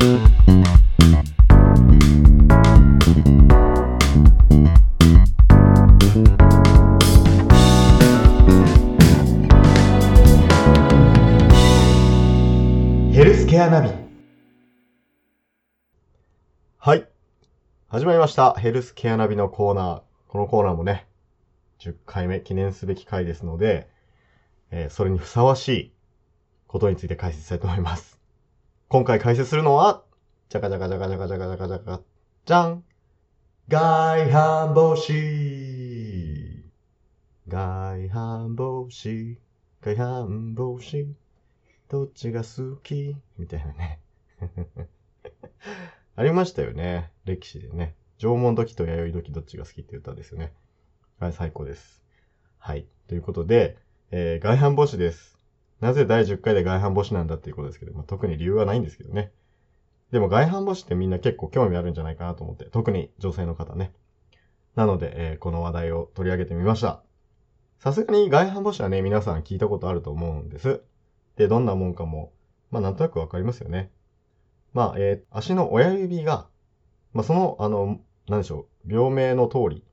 ヘルスケアナビ。はい。始まりました。ヘルスケアナビのコーナー。このコーナーもね、10回目記念すべき回ですので、えーそれにふさわしいことについて解説したいと思います。今回解説するのは、じゃかじゃかじゃかじゃかじゃかじゃかじゃか、じゃん外反母趾外反母趾外反母趾どっちが好きみたいなね。ありましたよね。歴史でね。縄文土器と弥生土器どっちが好きって歌ですよね。はい、最高です。はい。ということで、えー外反母趾です。なぜ第10回で外反母趾なんだっていうことですけど、まあ、特に理由はないんですけどね。でも外反母趾ってみんな結構興味あるんじゃないかなと思って、特に女性の方ね。なので、えーこの話題を取り上げてみました。さすがに外反母趾はね、皆さん聞いたことあると思うんです。で、どんなもんかも、まあなんとなくわかりますよね。まあ、えー足の親指が、まあその、あの、なんでしょう、病名の通り、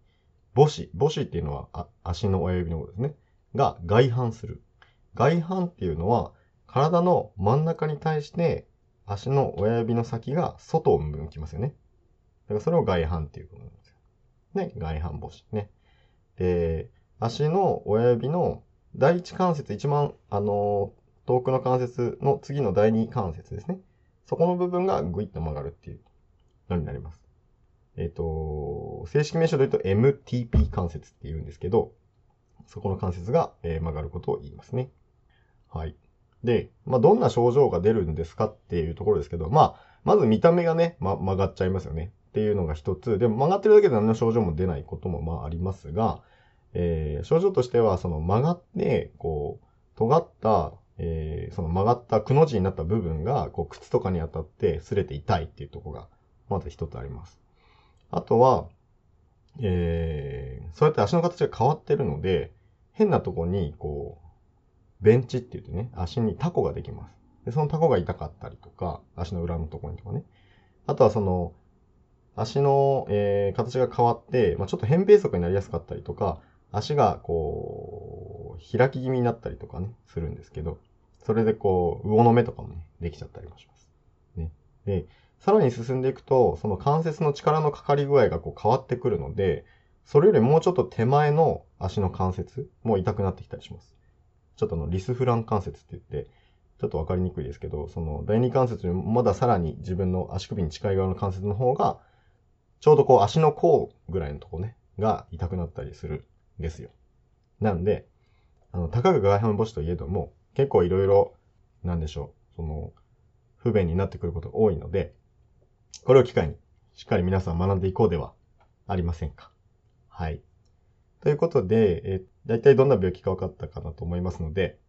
母趾、母趾っていうのはあ足の親指のことですね。が外反する。外反っていうのは、体の真ん中に対して、足の親指の先が外を向きますよね。だからそれを外反っていうことなんですよ。ね、外反母趾ね。で、足の親指の第一関節、一番、あのー遠くの関節の次の第二関節ですね。そこの部分がグイッと曲がるっていうのになります。えっ、と、正式名称で言うと MTP 関節って言うんですけど、そこの関節が、えー曲がることを言いますね。はい。で、まあ、どんな症状が出るんですかっていうところですけど、まあ、まず見た目がね、ま、曲がっちゃいますよね。っていうのが一つ。でも曲がってるだけで何の症状も出ないこともまあありますが、えー症状としては、その曲がって、こう、尖った、えーその曲がったくの字になった部分が、こう、靴とかに当たって擦れて痛いっていうところが、まず一つあります。あとは、えーそうやって足の形が変わってるので、変なとこに、こう、ベンチって言ってね、足にタコができます。で、そのタコが痛かったりとか、足の裏のところにとかね。あとはその、足の、えー形が変わって、まあ、ちょっと扁平足になりやすかったりとか、足がこう、開き気味になったりとかね、するんですけど、それでこう、魚の目とかもね、できちゃったりもします。ね。で、さらに進んでいくと、その関節の力のかかり具合がこう変わってくるので、それよりもうちょっと手前の足の関節も痛くなってきたりします。ちょっとあの、リスフラン関節って言って、ちょっとわかりにくいですけど、その第二関節よりもまださらに自分の足首に近い側の関節の方が、ちょうどこう足の甲ぐらいのとこね、が痛くなったりするんですよ。なんで、あの、たかが外反母趾といえども、結構いろいろ、なんでしょう、その、不便になってくることが多いので、これを機会に、しっかり皆さん学んでいこうではありませんか。はい。ということで、えー、大体どんな病気か分かったかなと思いますので、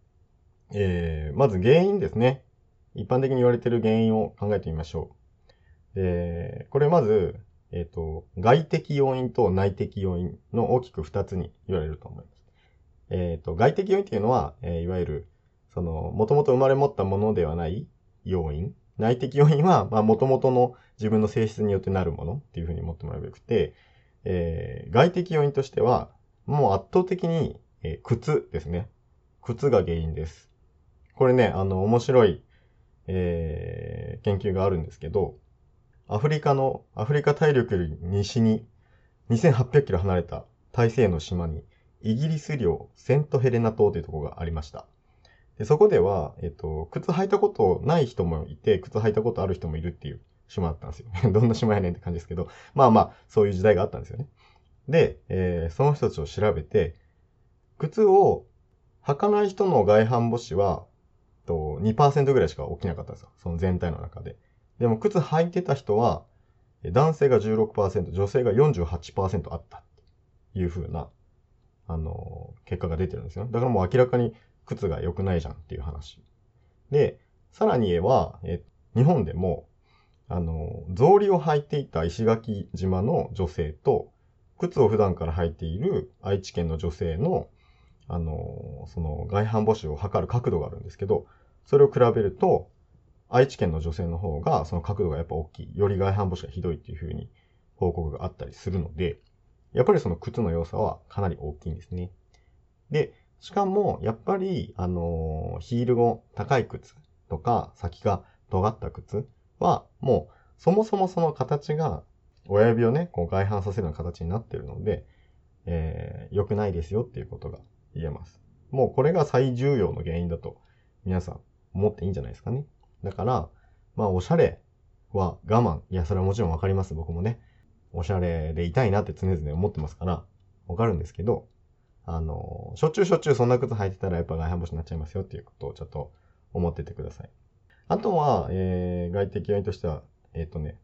えー、まず原因ですね。一般的に言われている原因を考えてみましょう。えー、これまず、えっ、と、外的要因と内的要因の大きく二つに言われると思います。えっ、と、外的要因っていうのは、えーいわゆる、その、もともと生まれ持ったものではない要因。内的要因は、まあ、もともとの自分の性質によってなるものっていうふうに思ってもらえばよくて、えー外的要因としては、もう圧倒的に、えー靴ですね。靴が原因です。これね、あの、面白い、えー研究があるんですけど、アフリカの、アフリカ大陸より西に2800キロ離れた大西の島に、イギリス領セントヘレナ島というところがありました。でそこでは、えっと、靴履いたことない人もいて、靴履いたことある人もいるっていう島だったんですよ。どんな島やねんって感じですけど、まあまあ、そういう時代があったんですよね。で、えーその人たちを調べて、靴を履かない人の外反母趾は、と2%ぐらいしか起きなかったんですよ。その全体の中で。でも靴履いてた人は、男性が16%、女性が48%あったっていう風な、あのー結果が出てるんですよ。だからもう明らかに靴が良くないじゃんっていう話。で、さらに言えば、え日本でも、あのー草履を履いていた石垣島の女性と、靴を普段から履いている愛知県の女性の、あのその外反母趾を測る角度があるんですけど、それを比べると、愛知県の女性の方がその角度がやっぱ大きい。より外反母趾がひどいっていう風に報告があったりするので、やっぱりその靴の良さはかなり大きいんですね。で、しかも、やっぱり、あの、ヒール後高い靴とか、先が尖った靴は、もう、そもそもその形が、親指をね、こう外反させるような形になってるので、えー、良くないですよっていうことが言えます。もうこれが最重要の原因だと、皆さん思っていいんじゃないですかね。だから、まあ、おしゃれは我慢。いや、それはもちろんわかります。僕もね。おしゃれでいたいなって常々思ってますから、わかるんですけど、あの、しょっちゅうしょっちゅうそんな靴履いてたらやっぱ外反母趾になっちゃいますよっていうことをちょっと思っててください。あとは、えー、外的要因としては、えっ、ー、とね、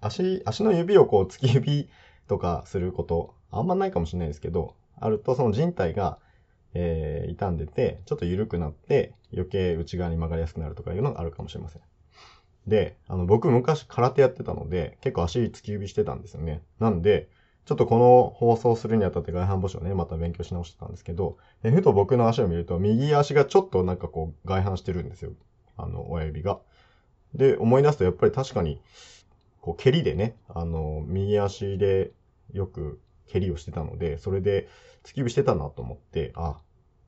足、足の指をこう、突き指とかすること、あんまないかもしれないですけど、あるとその人体が、えー、傷んでて、ちょっと緩くなって、余計内側に曲がりやすくなるとかいうのがあるかもしれません。で、あの、僕昔空手やってたので、結構足突き指してたんですよね。なんで、ちょっとこの放送するにあたって外反母趾をね、また勉強し直してたんですけど、ふと僕の足を見ると、右足がちょっとなんかこう外反してるんですよ。あの、親指が。で、思い出すとやっぱり確かに、こう、蹴りでね、あの、右足でよく蹴りをしてたので、それで突き指してたなと思って、あ、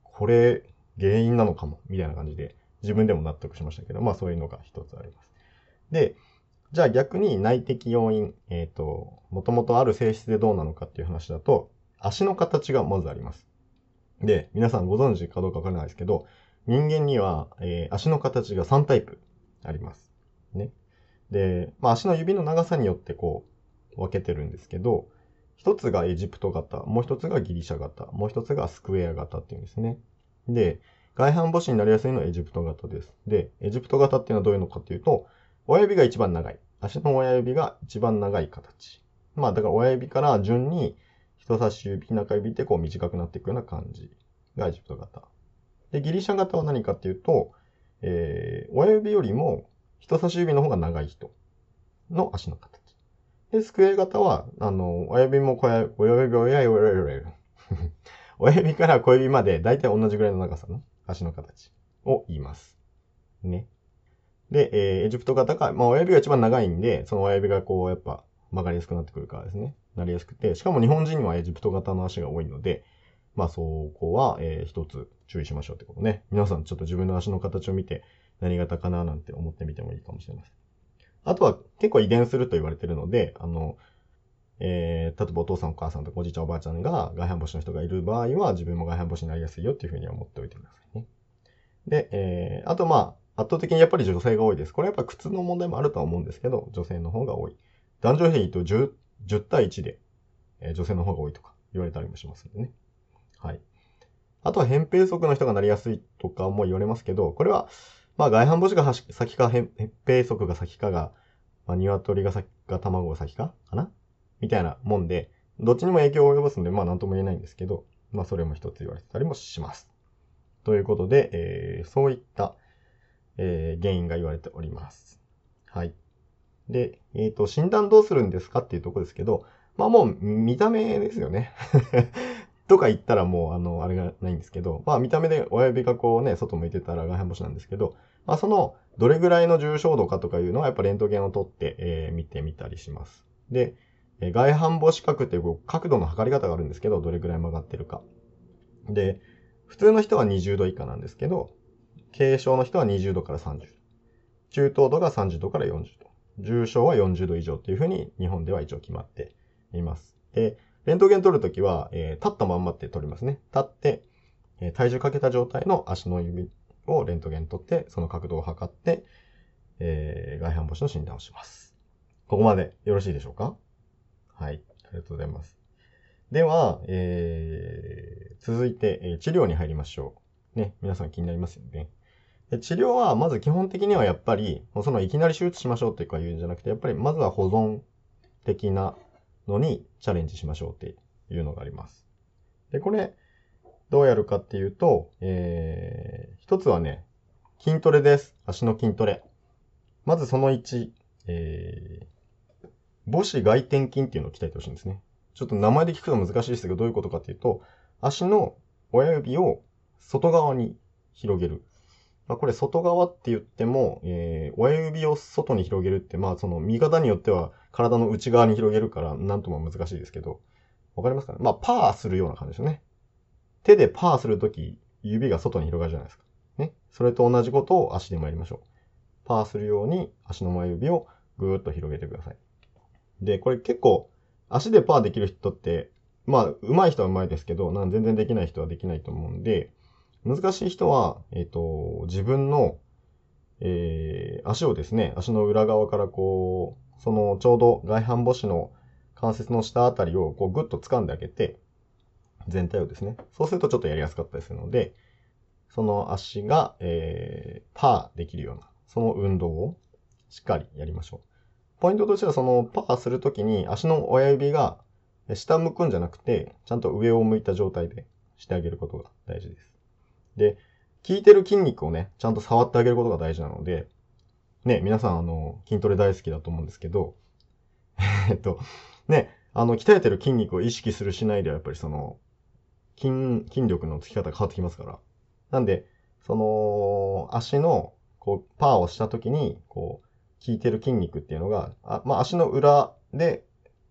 これ原因なのかも、みたいな感じで、自分でも納得しましたけど、まあそういうのが一つあります。で、じゃあ逆に内的要因、えっ、ー、と、もともとある性質でどうなのかっていう話だと、足の形がまずあります。で、皆さんご存知かどうかわからないですけど、人間には、えー、足の形が3タイプあります。ね。で、まあ、足の指の長さによってこう、分けてるんですけど、一つがエジプト型、もう一つがギリシャ型、もう一つがスクエア型っていうんですね。で、外反母趾になりやすいのはエジプト型です。で、エジプト型っていうのはどういうのかっていうと、親指が一番長い。足の親指が一番長い形。まあ、だから親指から順に人差し指、中指ってこう短くなっていくような感じがエジプト型。で、ギリシャ型は何かっていうと、えー、親指よりも人差し指の方が長い人の足の形。で、スクエア型は、あの、親指も小指、親指、親指、親指、親指から小指まで大体同じぐらいの長さの足の形を言います。ね。で、えー、エジプト型が、まあ親指が一番長いんで、その親指がこう、やっぱ曲がりやすくなってくるからですね。なりやすくて、しかも日本人にはエジプト型の足が多いので、まあそこは、えー、一つ注意しましょうってことね。皆さんちょっと自分の足の形を見て、何型かななんて思ってみてもいいかもしれません。あとは結構遺伝すると言われてるので、あの、えー、例えばお父さんお母さんとかおじいちゃんおばあちゃんが外反母趾の人がいる場合は自分も外反母趾になりやすいよっていうふうに思っておいてくださいね。で、えー、あとまあ、圧倒的にやっぱり女性が多いです。これやっぱ靴の問題もあるとは思うんですけど、女性の方が多い。男女比と 10, 10対1で、えー、女性の方が多いとか言われたりもしますんでね。はい。あとは扁平足の人がなりやすいとかも言われますけど、これは、まあ外反母趾が先か、扁平足が先かが、まあ鶏が先か卵が先かかな？みたいなもんで、どっちにも影響を及ぼすんで、まあなんとも言えないんですけど、まあそれも一つ言われてたりもします。ということで、えー、そういった、えー、原因が言われております。はい。で、えっ、ー、と、診断どうするんですかっていうとこですけど、まあもう見た目ですよね。とか言ったらもう、あの、あれがないんですけど、まあ見た目で親指がこうね、外向いてたら外反母趾なんですけど、まあその、どれぐらいの重症度かとかいうのはやっぱレントゲンを取って、えー、見てみたりします。で、え外反母趾角っていう角度の測り方があるんですけど、どれぐらい曲がってるか。で、普通の人は20度以下なんですけど、軽症の人は20度から30度。中等度が30度から40度。重症は40度以上っていうふうに日本では一応決まっています。で、レントゲン取るときは、えー、立ったまんまって取りますね。立って、え、体重かけた状態の足の指をレントゲン取って、その角度を測って、えー、外反母趾の診断をします。ここまでよろしいでしょうか？はい。ありがとうございます。では、えー、続いて、え、治療に入りましょう。ね、皆さん気になりますよね。で治療は、まず基本的にはやっぱり、そのいきなり手術しましょうっていうか言うんじゃなくて、やっぱりまずは保存的なのにチャレンジしましょうっていうのがあります。で、これ、どうやるかっていうと、えー、一つはね、筋トレです。足の筋トレ。まずその1、えー、母子外転筋っていうのを鍛えてほしいんですね。ちょっと名前で聞くと難しいですけど、どういうことかっていうと、足の親指を外側に広げる。まあ、これ外側って言っても、えー、親指を外に広げるって、まあその見方によっては体の内側に広げるから、なんとも難しいですけど、わかりますかね？まあパーするような感じですよね。手でパーするとき、指が外に広がるじゃないですか。ね？それと同じことを足でもやりましょう。パーするように足の前指をぐーっと広げてください。で、これ結構足でパーできる人って、まあ、上手い人は上手いですけど、なん全然できない人はできないと思うんで、難しい人は、えっ、ー、と、自分の、えー、足をですね、足の裏側からこう、そのちょうど外反母趾の関節の下あたりをこうグッと掴んであげて、全体をですね。そうするとちょっとやりやすかったりするので、その足が、えー、パーできるような、その運動をしっかりやりましょう。ポイントとしてはそのパーするときに足の親指が下向くんじゃなくて、ちゃんと上を向いた状態でしてあげることが大事です。で、効いてる筋肉をね、ちゃんと触ってあげることが大事なので、ね、皆さんあの、筋トレ大好きだと思うんですけど、えっと、ね、あの、鍛えてる筋肉を意識するしないではやっぱりその、筋、筋力のつき方が変わってきますから。なんで、その、足の、こう、パーをしたときに、こう、効いてる筋肉っていうのが、あまあ、足の裏で、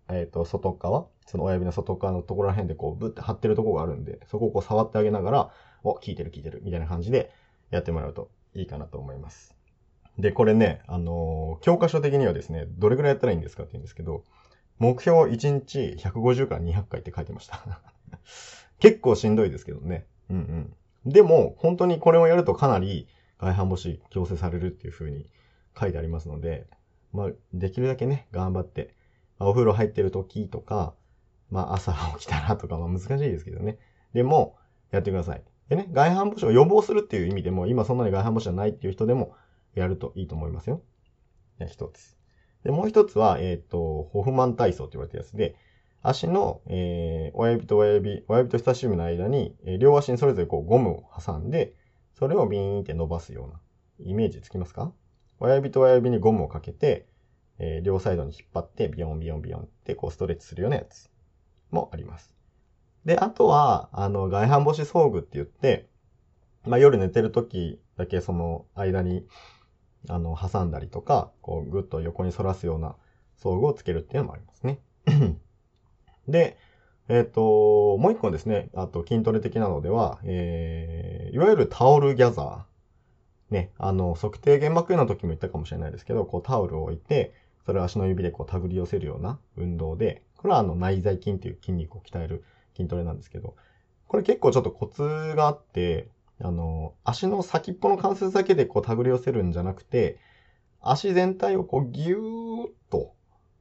えっ、ー、と、外側、その親指の外側のところら辺でこう、ブッて張ってるとこがあるんで、そこをこう触ってあげながら、お、効いてる効いてる、みたいな感じでやってもらうといいかなと思います。で、これね、あのー、教科書的にはですね、どれぐらいやったらいいんですかって言うんですけど、目標1日150から200回って書いてました 結構しんどいですけどね。うんうん。でも、本当にこれをやるとかなり外反母趾矯正されるっていう風に書いてありますので、まあ、できるだけね、頑張って、まあ、お風呂入ってる時とか、まあ、朝起きたらとか、まあ、難しいですけどね。でも、やってください。でね、外反母趾を予防するっていう意味でも、今そんなに外反母趾じゃないっていう人でも、やるといいと思いますよ。一つ。で、もう一つは、えっ、ー、と、ホフマン体操と言われたやつで、足の、えー、親指と親指、親指と人差し指の間に、えー、両足にそれぞれこうゴムを挟んで、それをビーンって伸ばすようなイメージつきますか親指と親指にゴムをかけて、えー、両サイドに引っ張って、ビヨンビヨンビヨンってこうストレッチするようなやつもあります。で、あとは、あの、外反母趾装具って言って、まあ、夜寝てる時だけその間に、あの、挟んだりとか、こう、ぐっと横に反らすような装具をつけるっていうのもありますね。で、えっ、ー、と、もう一個ですね、あと筋トレ的なのでは、えー、いわゆるタオルギャザー。ね、あの、測定原膜炎の時も言ったかもしれないですけど、こうタオルを置いて、それを足の指でこう手繰り寄せるような運動で、これはあの内在筋っていう筋肉を鍛える筋トレなんですけど、これ結構ちょっとコツがあって、あの、足の先っぽの関節だけでこう手繰り寄せるんじゃなくて、足全体をこうギューッと、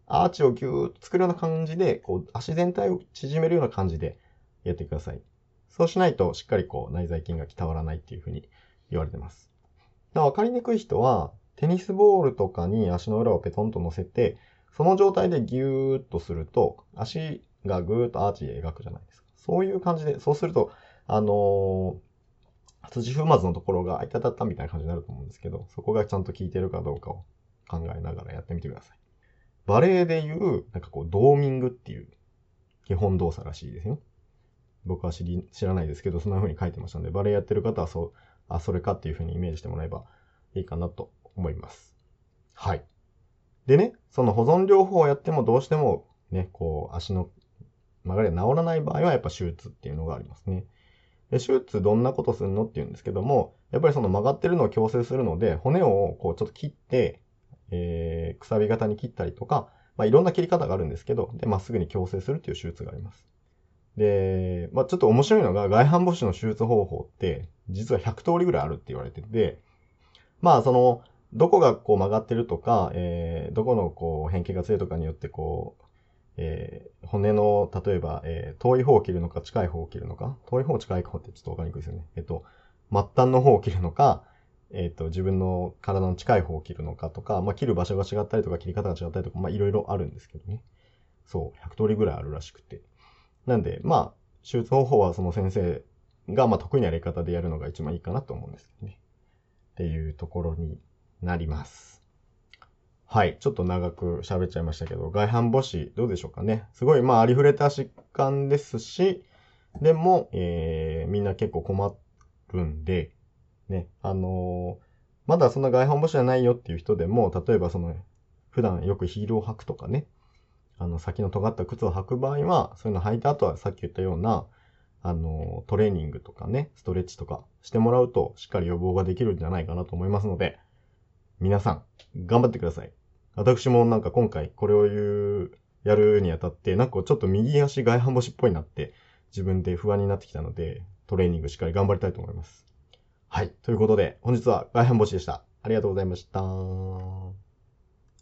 アーチをギューッと作るような感じで、こう足全体を縮めるような感じでやってください。そうしないとしっかりこう内在筋が鍛わらないっていうふうに言われてます。わかりにくい人は、テニスボールとかに足の裏をペトンと乗せて、その状態でギューッとすると、足がぐーっとアーチで描くじゃないですか。そういう感じで、そうすると、あのー、土踏まずのところが、あいたたったみたいな感じになると思うんですけど、そこがちゃんと効いてるかどうかを考えながらやってみてください。バレエでいう、なんかこう、ドーミングっていう基本動作らしいですよ。僕は知り、知らないですけど、そんな風に書いてましたので、バレエやってる方はそう、あ、それかっていう風にイメージしてもらえばいいかなと思います。はい。でね、その保存療法をやってもどうしてもね、こう、足の曲がりが治らない場合はやっぱ手術っていうのがありますね。で手術どんなことするのって言うんですけども、やっぱりその曲がってるのを矯正するので、骨をこうちょっと切って、えー、くさび型に切ったりとか、まあ、いろんな切り方があるんですけど、で、まっすぐに矯正するっていう手術があります。で、まあ、ちょっと面白いのが、外反母趾の手術方法って、実は100通りぐらいあるって言われてて、まあ、その、どこがこう曲がってるとか、えー、どこのこう変形が強いとかによってこう、えー、骨の、例えば、えー、遠い方を切るのか近い方を切るのか、遠い方近い方ってちょっとわかりにくいですよね。えっと、末端の方を切るのか、えっと、自分の体の近い方を切るのかとか、まあ、切る場所が違ったりとか、切り方が違ったりとか、まあ、いろいろあるんですけどね。そう、100通りぐらいあるらしくて。なんで、まあ、手術方法はその先生が、ま、得意なやり方でやるのが一番いいかなと思うんですけどね。っていうところになります。はい。ちょっと長く喋っちゃいましたけど、外反母趾どうでしょうかね。すごい、まあ、ありふれた疾患ですし、でも、えー、みんな結構困るんで、ね、あのーまだそんな外反母趾じゃないよっていう人でも、例えばその、普段よくヒールを履くとかね、あの、先の尖った靴を履く場合は、そういうの履いた後はさっき言ったような、あの、トレーニングとかね、ストレッチとかしてもらうと、しっかり予防ができるんじゃないかなと思いますので、皆さん、頑張ってください。私もなんか今回これを言う、やるにあたって、なんかちょっと右足外反母趾っぽいなって、自分で不安になってきたので、トレーニングしっかり頑張りたいと思います。はい。ということで、本日は外反母趾でした。ありがとうございました。